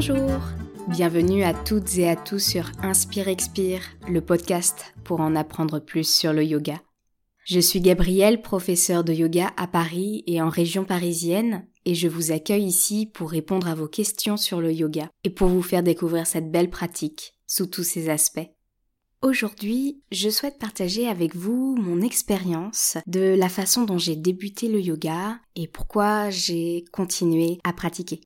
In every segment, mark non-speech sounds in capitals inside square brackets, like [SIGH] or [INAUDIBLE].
Bonjour Bienvenue à toutes et à tous sur Inspire Expire, le podcast pour en apprendre plus sur le yoga. Je suis Gabrielle, professeure de yoga à Paris et en région parisienne, et je vous accueille ici pour répondre à vos questions sur le yoga et pour vous faire découvrir cette belle pratique sous tous ses aspects. Aujourd'hui, je souhaite partager avec vous mon expérience de la façon dont j'ai débuté le yoga et pourquoi j'ai continué à pratiquer.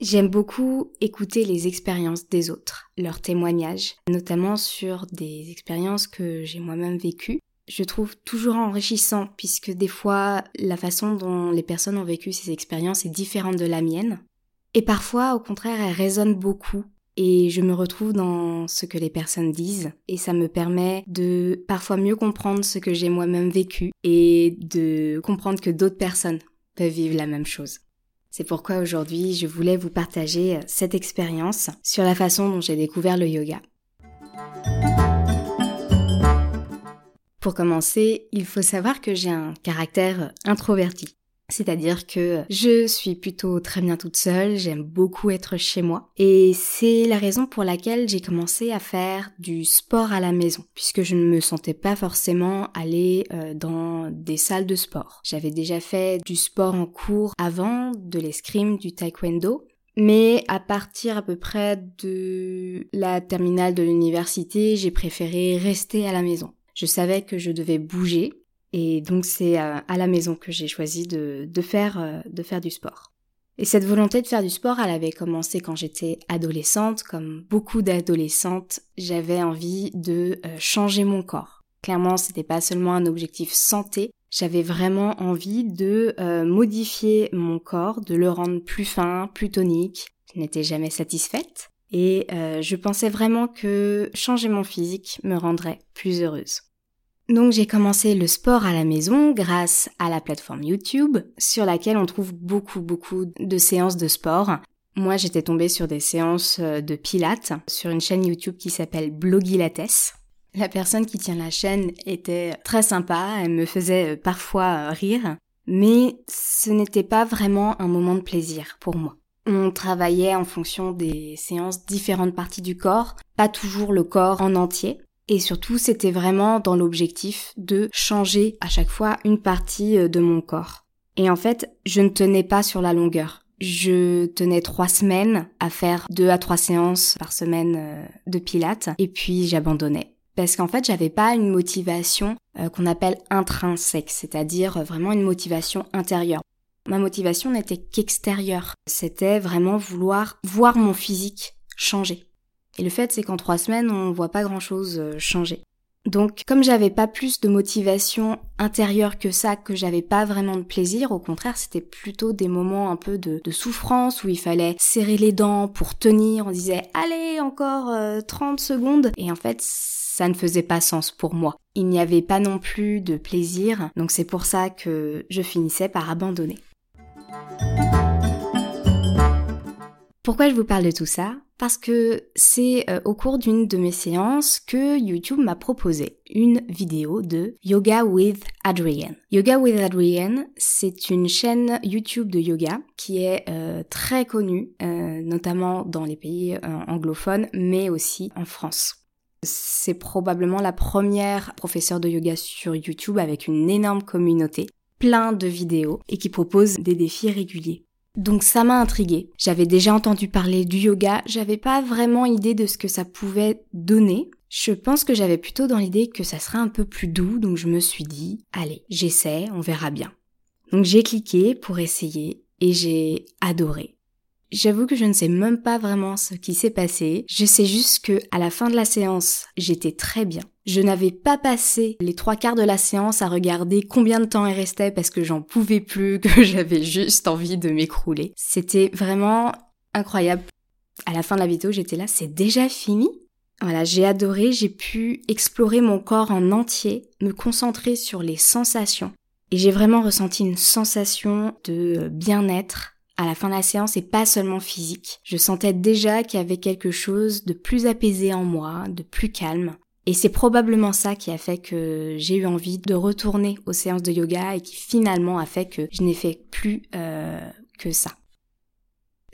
J'aime beaucoup écouter les expériences des autres, leurs témoignages, notamment sur des expériences que j'ai moi-même vécues. Je trouve toujours enrichissant puisque des fois la façon dont les personnes ont vécu ces expériences est différente de la mienne. Et parfois, au contraire, elles résonnent beaucoup et je me retrouve dans ce que les personnes disent et ça me permet de parfois mieux comprendre ce que j'ai moi-même vécu et de comprendre que d'autres personnes peuvent vivre la même chose. C'est pourquoi aujourd'hui je voulais vous partager euh, cette expérience sur la façon dont j'ai découvert le yoga. Pour commencer, il faut savoir que j'ai un caractère introverti. C'est-à-dire que je suis plutôt très bien toute seule, j'aime beaucoup être chez moi. Et c'est la raison pour laquelle j'ai commencé à faire du sport à la maison, puisque je ne me sentais pas forcément aller euh, dans des salles de sport. J'avais déjà fait du sport en cours avant, de l'escrime, du taekwondo, mais à partir à peu près de la terminale de l'université, j'ai préféré rester à la maison. Je savais que je devais bouger et donc c'est euh, à la maison que j'ai choisi de, faire, euh, de faire du sport. Et cette volonté de faire du sport, elle avait commencé quand j'étais adolescente. Comme beaucoup d'adolescentes, j'avais envie de euh, changer mon corps. Clairement, c'était pas seulement un objectif santé, j'avais vraiment envie de modifier mon corps, de le rendre plus fin, plus tonique. Je n'étais jamais satisfaite et je pensais vraiment que changer mon physique me rendrait plus heureuse. Donc j'ai commencé le sport à la maison grâce à la plateforme YouTube sur laquelle on trouve beaucoup beaucoup de séances de sport. Moi j'étais tombée sur des séances euh, de pilates sur une chaîne YouTube qui s'appelle Blogilates. La personne qui tient la chaîne était très sympa, elle me faisait euh, parfois euh, rire, mais ce n'était pas vraiment un moment de plaisir pour moi. On travaillait en fonction des séances différentes parties du corps, pas toujours le corps en entier. Et surtout, c'était vraiment dans l'objectif de changer à chaque fois une partie euh, de mon corps. Et en fait, je ne tenais pas sur la longueur. Je tenais trois semaines à faire deux à trois séances par semaine euh, de pilates et puis j'abandonnais. Parce qu'en fait, j'avais pas une motivation euh, qu'on appelle intrinsèque, c'est-à-dire vraiment une motivation intérieure. Ma motivation n'était qu'extérieure. C'était vraiment vouloir voir mon physique changer. Et le fait, c'est qu'en trois semaines, on voit pas grand chose euh, changer. Donc, comme j'avais pas plus de motivation intérieure que ça, que j'avais pas vraiment de plaisir, au contraire, c'était plutôt des moments un peu de, souffrance où il fallait serrer les dents pour tenir. On disait, allez, encore 30 euh, secondes. Et en fait, ça ne faisait pas sens pour moi. Il n'y avait pas non plus de plaisir. Donc c'est pour ça que je finissais par abandonner. Pourquoi je vous parle de tout ça? Parce que c'est euh, au cours d'une de mes séances que YouTube m'a proposé une vidéo de Yoga with Adrienne. Yoga with Adrienne, c'est une chaîne YouTube de yoga qui est euh, très connue, euh, notamment dans les pays anglophones, mais aussi en France. C'est probablement la première professeure de yoga sur YouTube avec une énorme communauté, plein de vidéos et qui propose des défis réguliers. Donc ça m'a intriguée. J'avais déjà entendu parler du yoga, j'avais pas vraiment idée de ce que ça pouvait donner. Je pense que j'avais plutôt dans l'idée que ça serait un peu plus doux, donc je me suis dit, allez, j'essaie, on verra bien. Donc j'ai cliqué pour essayer et j'ai adoré. J'avoue que je ne sais même pas vraiment ce qui s'est passé. Je sais juste que à la fin de la séance, j'étais très bien. Je n'avais pas passé les trois quarts de la séance à regarder combien de temps il restait parce que j'en pouvais plus, [LAUGHS] que j'avais juste envie de m'écrouler. C'était vraiment incroyable. À la fin de la vidéo, j'étais là, c'est déjà fini? Voilà, j'ai adoré, j'ai pu explorer mon corps en entier, me concentrer sur les sensations. Et j'ai vraiment ressenti une sensation de bien-être, à la fin de la séance et pas seulement physique. Je sentais déjà qu'il y avait quelque chose de plus apaisé en moi, de plus calme. Et c'est probablement ça qui a fait que j'ai eu envie de retourner aux séances de yoga et qui finalement a fait que je n'ai fait plus euh, que ça.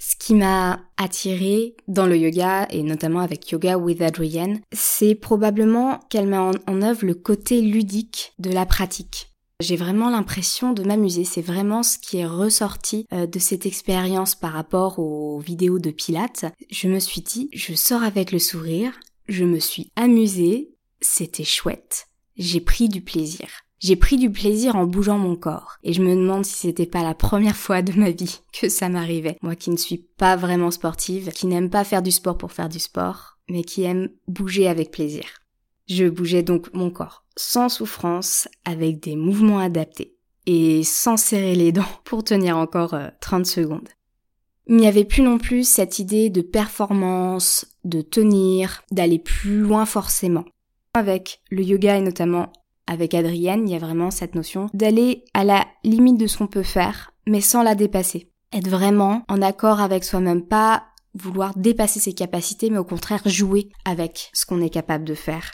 Ce qui m'a attiré dans le yoga, et notamment avec Yoga with Adrienne, c'est probablement qu'elle met en œuvre le côté ludique de la pratique. J'ai vraiment l'impression de m'amuser, c'est vraiment ce qui est ressorti euh, de cette expérience par rapport aux vidéos de Pilates. Je me suis dit, je sors avec le sourire, je me suis amusée, c'était chouette, j'ai pris du plaisir. J'ai pris du plaisir en bougeant mon corps. Et je me demande si c'était pas la première fois de ma vie [LAUGHS] que ça m'arrivait. Moi qui ne suis pas vraiment sportive, qui n'aime pas faire du sport pour faire du sport, mais qui aime bouger avec plaisir. Je bougeais donc mon corps sans souffrance, avec des mouvements adaptés et sans serrer les [LAUGHS] dents pour tenir encore 30 euh, secondes. Il n'y avait plus non plus cette idée de performance, de tenir, d'aller plus loin forcément. Avec le yoga et notamment avec Adrienne, il y a vraiment cette notion d'aller à la limite de ce qu'on peut faire, mais sans la dépasser. Être vraiment en accord avec soi-même, pas vouloir dépasser ses capacités, mais au contraire jouer avec ce qu'on est capable de faire.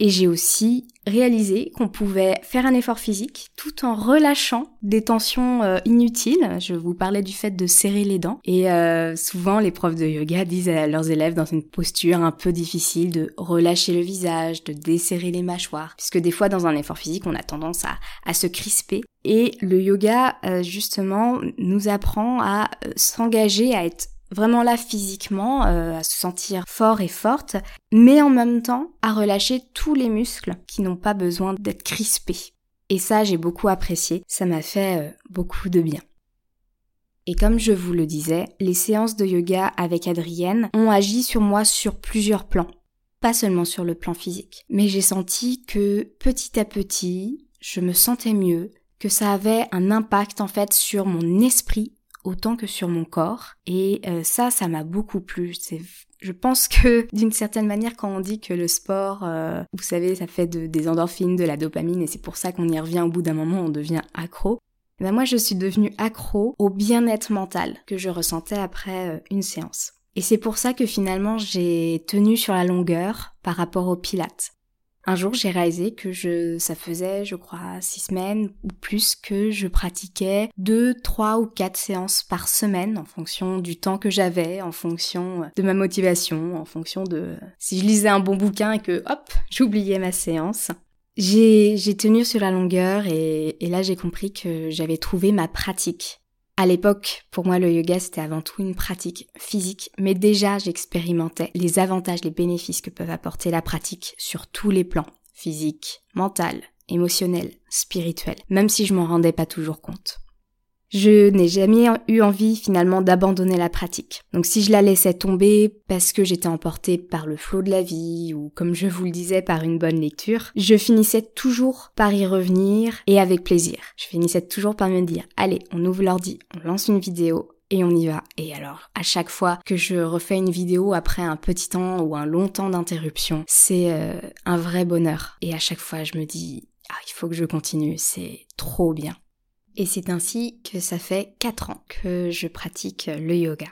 Et j'ai aussi réalisé qu'on pouvait faire un effort physique tout en relâchant des tensions euh, inutiles. Je vous parlais du fait de serrer les dents. Et euh, souvent, les profs de yoga disent à leurs élèves dans une posture un peu difficile de relâcher le visage, de desserrer les mâchoires. Puisque des fois, dans un effort physique, on a tendance à, se crisper. Et le yoga, euh, justement, nous apprend à s'engager, à être vraiment là physiquement, euh, à se sentir fort et forte, mais en même temps à relâcher tous les muscles qui n'ont pas besoin d'être crispés. Et ça, j'ai beaucoup apprécié, ça m'a fait euh, beaucoup de bien. Et comme je vous le disais, les séances de yoga avec Adrienne ont agi sur moi sur plusieurs plans. Pas seulement sur le plan physique, mais j'ai senti que petit à petit, je me sentais mieux, que ça avait un impact en fait sur mon esprit autant que sur mon corps. Et euh, ça, ça m'a beaucoup plu. Je pense que [LAUGHS] d'une certaine manière, quand on dit que le sport, euh, vous savez, ça fait des endorphines, de la dopamine, et c'est pour ça qu'on y revient au bout d'un moment, on devient accro. Eh ben moi, je suis devenue accro au bien-être mental que je ressentais après euh, une séance. Et c'est pour ça que finalement, j'ai tenu sur la longueur par rapport au pilates. Un jour, j'ai réalisé que je, ça faisait, je crois, six semaines ou plus que je pratiquais deux, trois ou quatre séances par semaine en fonction du temps que j'avais, en fonction de ma motivation, en fonction de si je lisais un bon bouquin et que hop, j'oubliais ma séance. J'ai, tenu sur la longueur et, et là j'ai compris que j'avais trouvé ma pratique. À l'époque, pour moi, le yoga, c'était avant tout une pratique physique, mais déjà, j'expérimentais les avantages, les bénéfices que peuvent apporter la pratique sur tous les plans, physique, mental, émotionnel, spirituel, même si je m'en rendais pas toujours compte. Je n'ai jamais eu envie finalement d'abandonner la pratique. Donc si je la laissais tomber parce que j'étais emportée par le flot de la vie ou comme je vous le disais par une bonne lecture, je finissais toujours par y revenir et avec plaisir. Je finissais toujours par me dire allez, on ouvre l'ordi, on lance une vidéo et on y va. Et alors, à chaque fois que je refais une vidéo après un petit temps ou un long temps d'interruption, c'est euh, un vrai bonheur. Et à chaque fois, je me dis, ah, il faut que je continue, c'est trop bien. Et c'est ainsi que ça fait 4 ans que je pratique le yoga.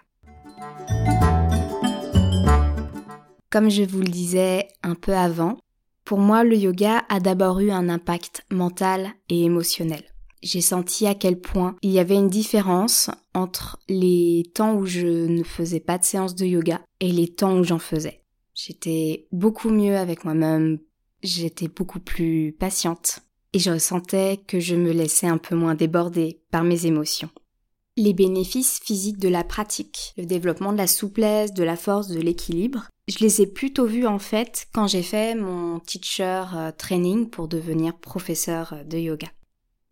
Comme je vous le disais un peu avant, pour moi le yoga a d'abord eu un impact mental et émotionnel. J'ai senti à quel point il y avait une différence entre les temps où je ne faisais pas de séance de yoga et les temps où j'en faisais. J'étais beaucoup mieux avec moi-même, j'étais beaucoup plus patiente, et je ressentais que je me laissais un peu moins déborder par mes émotions. Les bénéfices physiques de la pratique, le développement de la souplesse, de la force, de l'équilibre, je les ai plutôt vus en fait quand j'ai fait mon teacher euh, training pour devenir professeur de yoga.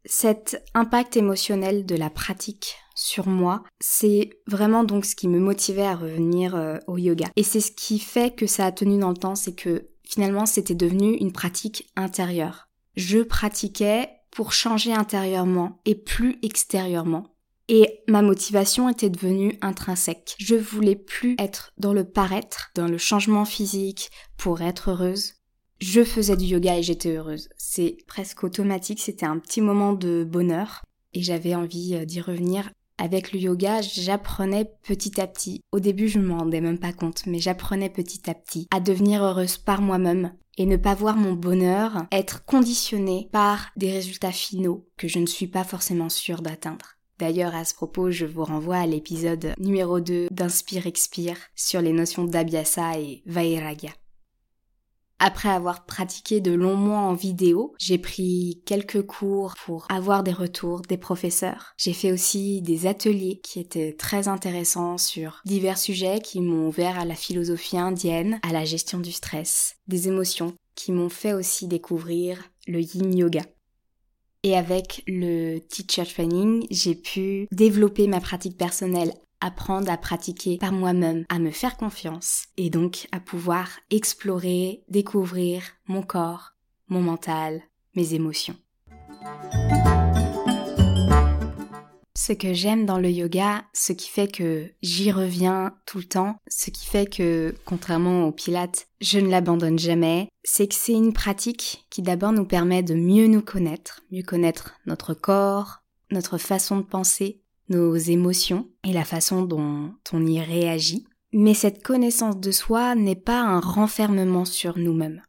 Cet impact émotionnel de la pratique sur moi, c'est vraiment donc ce qui me motivait à revenir euh, au yoga. Et c'est ce qui fait que ça a tenu dans le temps, c'est que finalement c'était devenu une pratique intérieure je pratiquais pour changer intérieurement et plus extérieurement. Et ma motivation était devenue intrinsèque. Je voulais plus être dans le paraître, dans le changement physique pour être heureuse. Je faisais du yoga et j'étais heureuse. C'est presque automatique, c'était un petit moment de bonheur et j'avais envie euh, d'y revenir. Avec le yoga, j'apprenais petit à petit. Au début, je ne m'en rendais même pas compte, mais j'apprenais petit à petit à devenir heureuse par moi-même, et ne pas voir mon bonheur être conditionné par des résultats finaux que je ne suis pas forcément sûre d'atteindre. D'ailleurs, à ce propos, je vous renvoie à l'épisode numéro 2 d'Inspire Expire sur les notions d'Abhyasa et Vairagya. Après avoir pratiqué de longs mois en vidéo, j'ai pris quelques cours pour avoir des retours des professeurs. J'ai fait aussi des ateliers qui étaient très intéressants sur divers sujets qui m'ont ouvert à la philosophie indienne, à la gestion du stress, des émotions, qui m'ont fait aussi découvrir le yin yoga. Et avec le teacher training, j'ai pu développer ma pratique personnelle apprendre à pratiquer par moi-même, à me faire confiance et donc à pouvoir explorer, découvrir mon corps, mon mental, mes émotions. Ce que j'aime dans le yoga, ce qui fait que j'y reviens tout le temps, ce qui fait que, contrairement au pilates, je ne l'abandonne jamais, c'est que c'est une pratique qui d'abord nous permet de mieux nous connaître, mieux connaître notre corps, notre façon de penser, nos émotions et la façon dont on y réagit. Mais cette connaissance de soi n'est pas un renfermement sur nous-mêmes.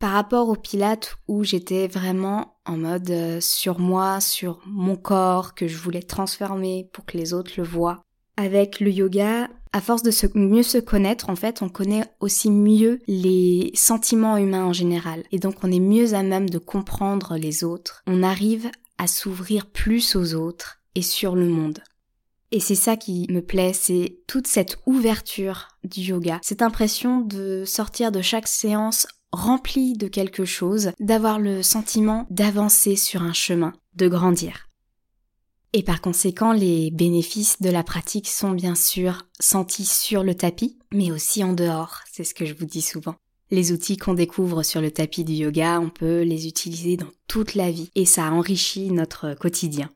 Par rapport au Pilate où j'étais vraiment en mode euh, sur moi, sur mon corps que je voulais transformer pour que les autres le voient. Avec le yoga, à force de mieux se connaître, en fait, on connaît aussi mieux les sentiments humains en général. Et donc on est mieux à même de comprendre les autres. On arrive à s'ouvrir plus aux autres et sur le monde. Et c'est ça qui me plaît, c'est toute cette ouverture du yoga, cette impression de sortir de chaque séance remplie de quelque chose, d'avoir le sentiment d'avancer sur un chemin, de grandir. Et par conséquent, les bénéfices de la pratique sont bien sûr sentis sur le tapis, mais aussi en dehors, c'est ce que je vous dis souvent. Les outils qu'on découvre sur le tapis du yoga, on peut les utiliser dans toute la vie, et ça enrichit notre quotidien.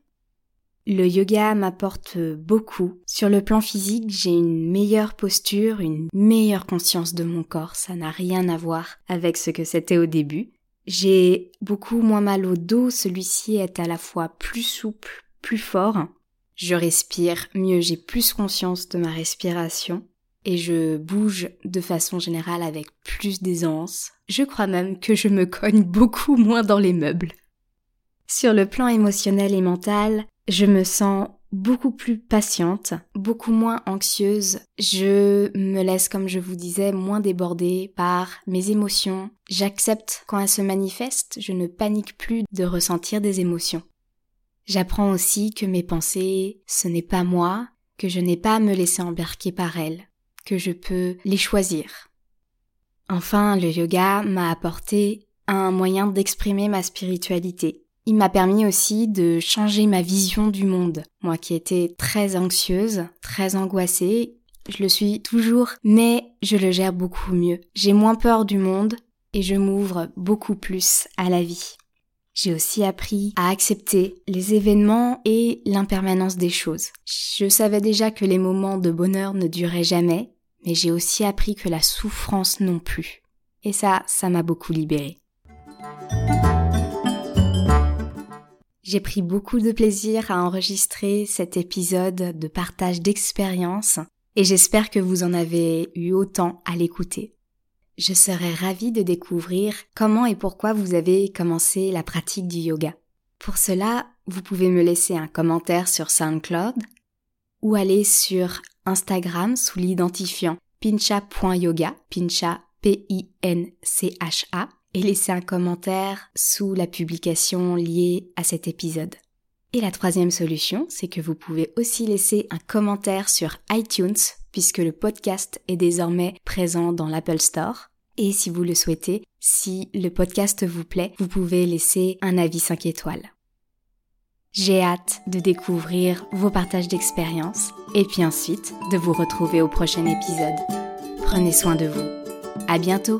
Le yoga m'apporte beaucoup. Sur le plan physique, j'ai une meilleure posture, une meilleure conscience de mon corps. Ça n'a rien à voir avec ce que c'était au début. J'ai beaucoup moins mal au dos. Celui-ci est à la fois plus souple, plus fort. Je respire mieux, j'ai plus conscience de ma respiration. Et je bouge de façon générale avec plus d'aisance. Je crois même que je me cogne [LAUGHS] beaucoup moins dans les meubles. Sur le plan émotionnel et mental, je me sens beaucoup plus patiente, beaucoup moins anxieuse. Je me laisse, comme je vous disais, moins déborder par mes émotions. J'accepte quand elles se manifestent, je ne panique plus de ressentir des émotions. J'apprends aussi que mes pensées, ce n'est pas moi, que je n'ai pas à me laisser embarquer par elles, que je peux les choisir. Enfin, le yoga m'a apporté un moyen d'exprimer ma spiritualité, il m'a permis aussi de changer ma vision du monde. Moi qui étais très anxieuse, très angoissée, je le suis toujours, mais je le gère beaucoup mieux. J'ai moins peur du monde et je m'ouvre beaucoup plus à la vie. J'ai aussi appris à accepter les événements et l'impermanence des choses. Je savais déjà que les moments de bonheur ne duraient jamais, mais j'ai aussi appris que la souffrance non plus. Et ça, ça m'a beaucoup libérée. J'ai pris beaucoup de plaisir à enregistrer cet épisode de partage d'expérience et j'espère que vous en avez eu autant à l'écouter. Je serais ravie de découvrir comment et pourquoi vous avez commencé la pratique du yoga. Pour cela, vous pouvez me laisser un commentaire sur SoundCloud ou aller sur Instagram sous l'identifiant pincha.yoga, pincha P-I-N-C-H-A, et laisser un commentaire sous la publication liée à cet épisode. Et la troisième solution, c'est que vous pouvez aussi laisser un commentaire sur iTunes, puisque le podcast est désormais présent dans l'Apple Store. Et si vous le souhaitez, si le podcast vous plaît, vous pouvez laisser un avis 5 étoiles. J'ai hâte de découvrir vos partages d'expériences et puis ensuite de vous retrouver au prochain épisode. Prenez soin de vous. À bientôt!